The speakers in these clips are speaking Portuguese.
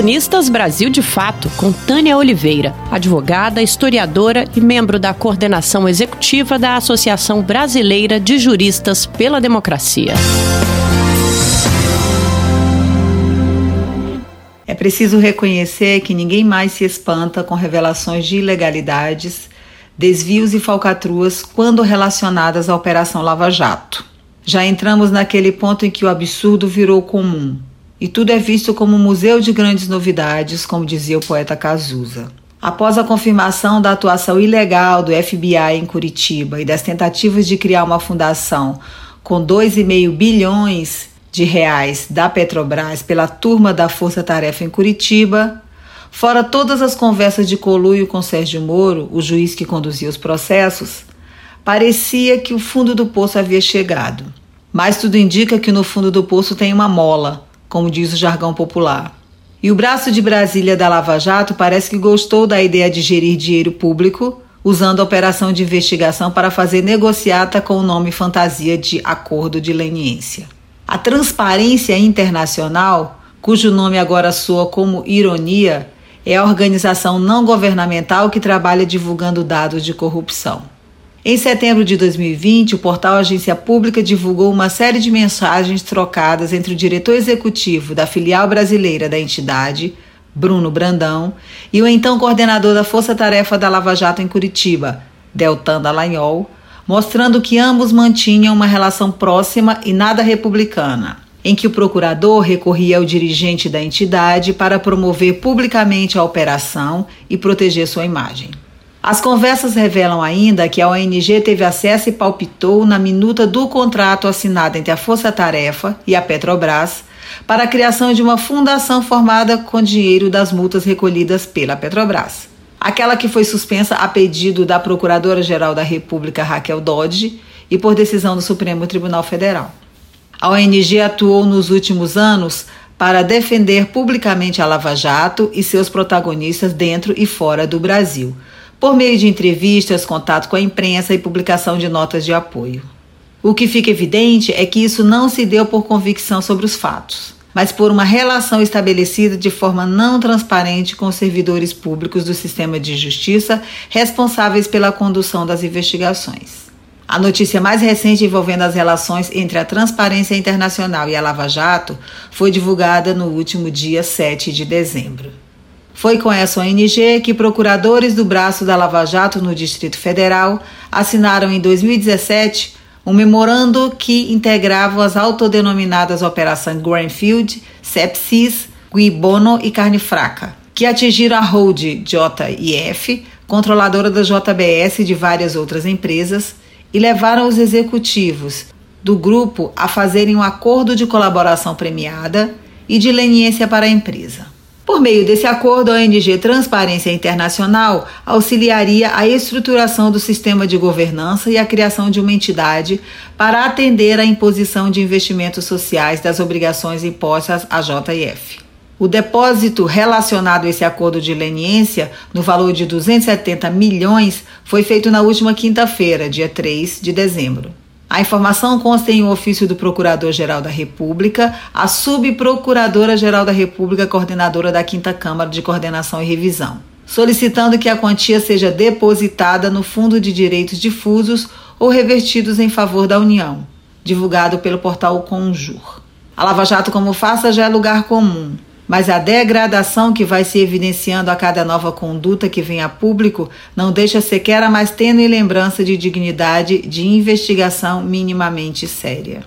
Colunistas Brasil de Fato, com Tânia Oliveira, advogada, historiadora e membro da coordenação executiva da Associação Brasileira de Juristas pela Democracia. É preciso reconhecer que ninguém mais se espanta com revelações de ilegalidades, desvios e falcatruas quando relacionadas à Operação Lava Jato. Já entramos naquele ponto em que o absurdo virou comum e tudo é visto como um museu de grandes novidades, como dizia o poeta Cazuza. Após a confirmação da atuação ilegal do FBI em Curitiba e das tentativas de criar uma fundação com 2,5 bilhões de reais da Petrobras pela turma da Força Tarefa em Curitiba, fora todas as conversas de coluio com Sérgio Moro, o juiz que conduzia os processos, parecia que o fundo do poço havia chegado. Mas tudo indica que no fundo do poço tem uma mola, como diz o jargão popular. E o braço de Brasília da Lava Jato parece que gostou da ideia de gerir dinheiro público usando a operação de investigação para fazer negociata com o nome fantasia de Acordo de Leniência. A Transparência Internacional, cujo nome agora soa como ironia, é a organização não governamental que trabalha divulgando dados de corrupção. Em setembro de 2020, o portal Agência Pública divulgou uma série de mensagens trocadas entre o diretor executivo da filial brasileira da entidade, Bruno Brandão, e o então coordenador da Força Tarefa da Lava Jato em Curitiba, Deltan Dallagnol, mostrando que ambos mantinham uma relação próxima e nada republicana, em que o procurador recorria ao dirigente da entidade para promover publicamente a operação e proteger sua imagem. As conversas revelam ainda que a ONG teve acesso e palpitou na minuta do contrato assinado entre a Força Tarefa e a Petrobras para a criação de uma fundação formada com dinheiro das multas recolhidas pela Petrobras. Aquela que foi suspensa a pedido da Procuradora-Geral da República Raquel Dodge e por decisão do Supremo Tribunal Federal. A ONG atuou nos últimos anos para defender publicamente a Lava Jato e seus protagonistas dentro e fora do Brasil por meio de entrevistas, contato com a imprensa e publicação de notas de apoio. O que fica evidente é que isso não se deu por convicção sobre os fatos, mas por uma relação estabelecida de forma não transparente com os servidores públicos do sistema de justiça responsáveis pela condução das investigações. A notícia mais recente envolvendo as relações entre a Transparência Internacional e a Lava Jato foi divulgada no último dia 7 de dezembro. Foi com essa ONG que procuradores do braço da Lava Jato no Distrito Federal assinaram em 2017 um memorando que integrava as autodenominadas Operações Greenfield, Sepsis, Guibono e Carne Fraca, que atingiram a hold JIF, controladora da JBS e de várias outras empresas, e levaram os executivos do grupo a fazerem um acordo de colaboração premiada e de leniência para a empresa. Por meio desse acordo, a ONG Transparência Internacional auxiliaria a estruturação do sistema de governança e a criação de uma entidade para atender à imposição de investimentos sociais das obrigações impostas à JF. O depósito relacionado a esse acordo de leniência, no valor de 270 milhões, foi feito na última quinta-feira, dia 3 de dezembro. A informação consta em um ofício do Procurador-Geral da República, a Subprocuradora-Geral da República, coordenadora da Quinta Câmara de Coordenação e Revisão, solicitando que a quantia seja depositada no Fundo de Direitos Difusos ou revertidos em favor da União, divulgado pelo portal Conjur. A Lava Jato, como faça, já é lugar comum mas a degradação que vai se evidenciando a cada nova conduta que vem a público não deixa sequer a mais tênue lembrança de dignidade de investigação minimamente séria.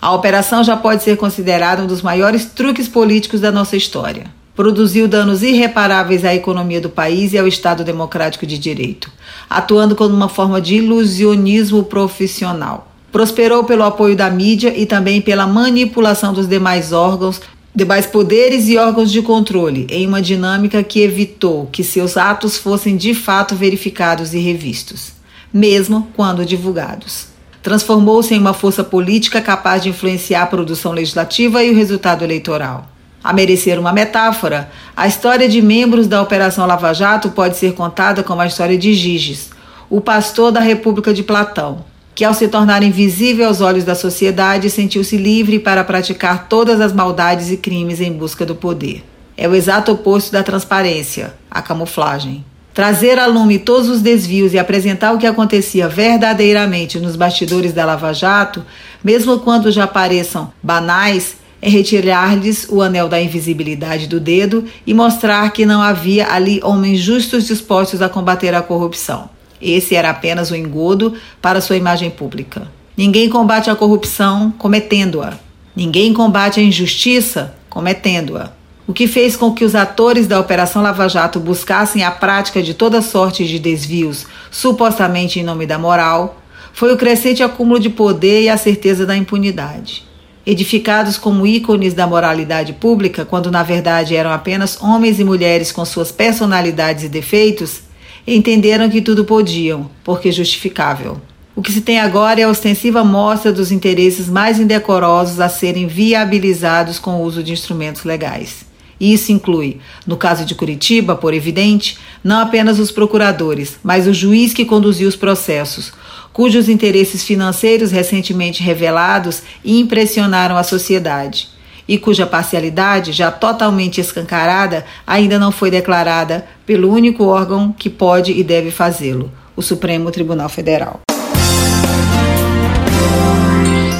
A operação já pode ser considerada um dos maiores truques políticos da nossa história. Produziu danos irreparáveis à economia do país e ao Estado Democrático de Direito, atuando como uma forma de ilusionismo profissional prosperou pelo apoio da mídia e também pela manipulação dos demais órgãos demais poderes e órgãos de controle em uma dinâmica que evitou que seus atos fossem de fato verificados e revistos, mesmo quando divulgados. Transformou-se em uma força política capaz de influenciar a produção legislativa e o resultado eleitoral. A merecer uma metáfora, a história de membros da Operação Lava Jato pode ser contada como a história de Giges, o pastor da República de Platão, que, ao se tornar invisível aos olhos da sociedade, sentiu-se livre para praticar todas as maldades e crimes em busca do poder. É o exato oposto da transparência, a camuflagem. Trazer a lume todos os desvios e apresentar o que acontecia verdadeiramente nos bastidores da Lava Jato, mesmo quando já pareçam banais, é retirar-lhes o anel da invisibilidade do dedo e mostrar que não havia ali homens justos dispostos a combater a corrupção. Esse era apenas o um engodo para sua imagem pública. Ninguém combate a corrupção cometendo-a. Ninguém combate a injustiça cometendo-a. O que fez com que os atores da Operação Lava Jato buscassem a prática de toda sorte de desvios, supostamente em nome da moral, foi o crescente acúmulo de poder e a certeza da impunidade. Edificados como ícones da moralidade pública, quando na verdade eram apenas homens e mulheres com suas personalidades e defeitos, entenderam que tudo podiam, porque justificável. O que se tem agora é a ostensiva mostra dos interesses mais indecorosos a serem viabilizados com o uso de instrumentos legais. Isso inclui, no caso de Curitiba, por evidente, não apenas os procuradores, mas o juiz que conduziu os processos, cujos interesses financeiros recentemente revelados impressionaram a sociedade e cuja parcialidade, já totalmente escancarada, ainda não foi declarada pelo único órgão que pode e deve fazê-lo, o Supremo Tribunal Federal.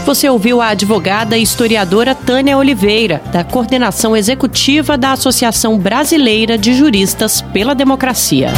Você ouviu a advogada e historiadora Tânia Oliveira, da coordenação executiva da Associação Brasileira de Juristas pela Democracia.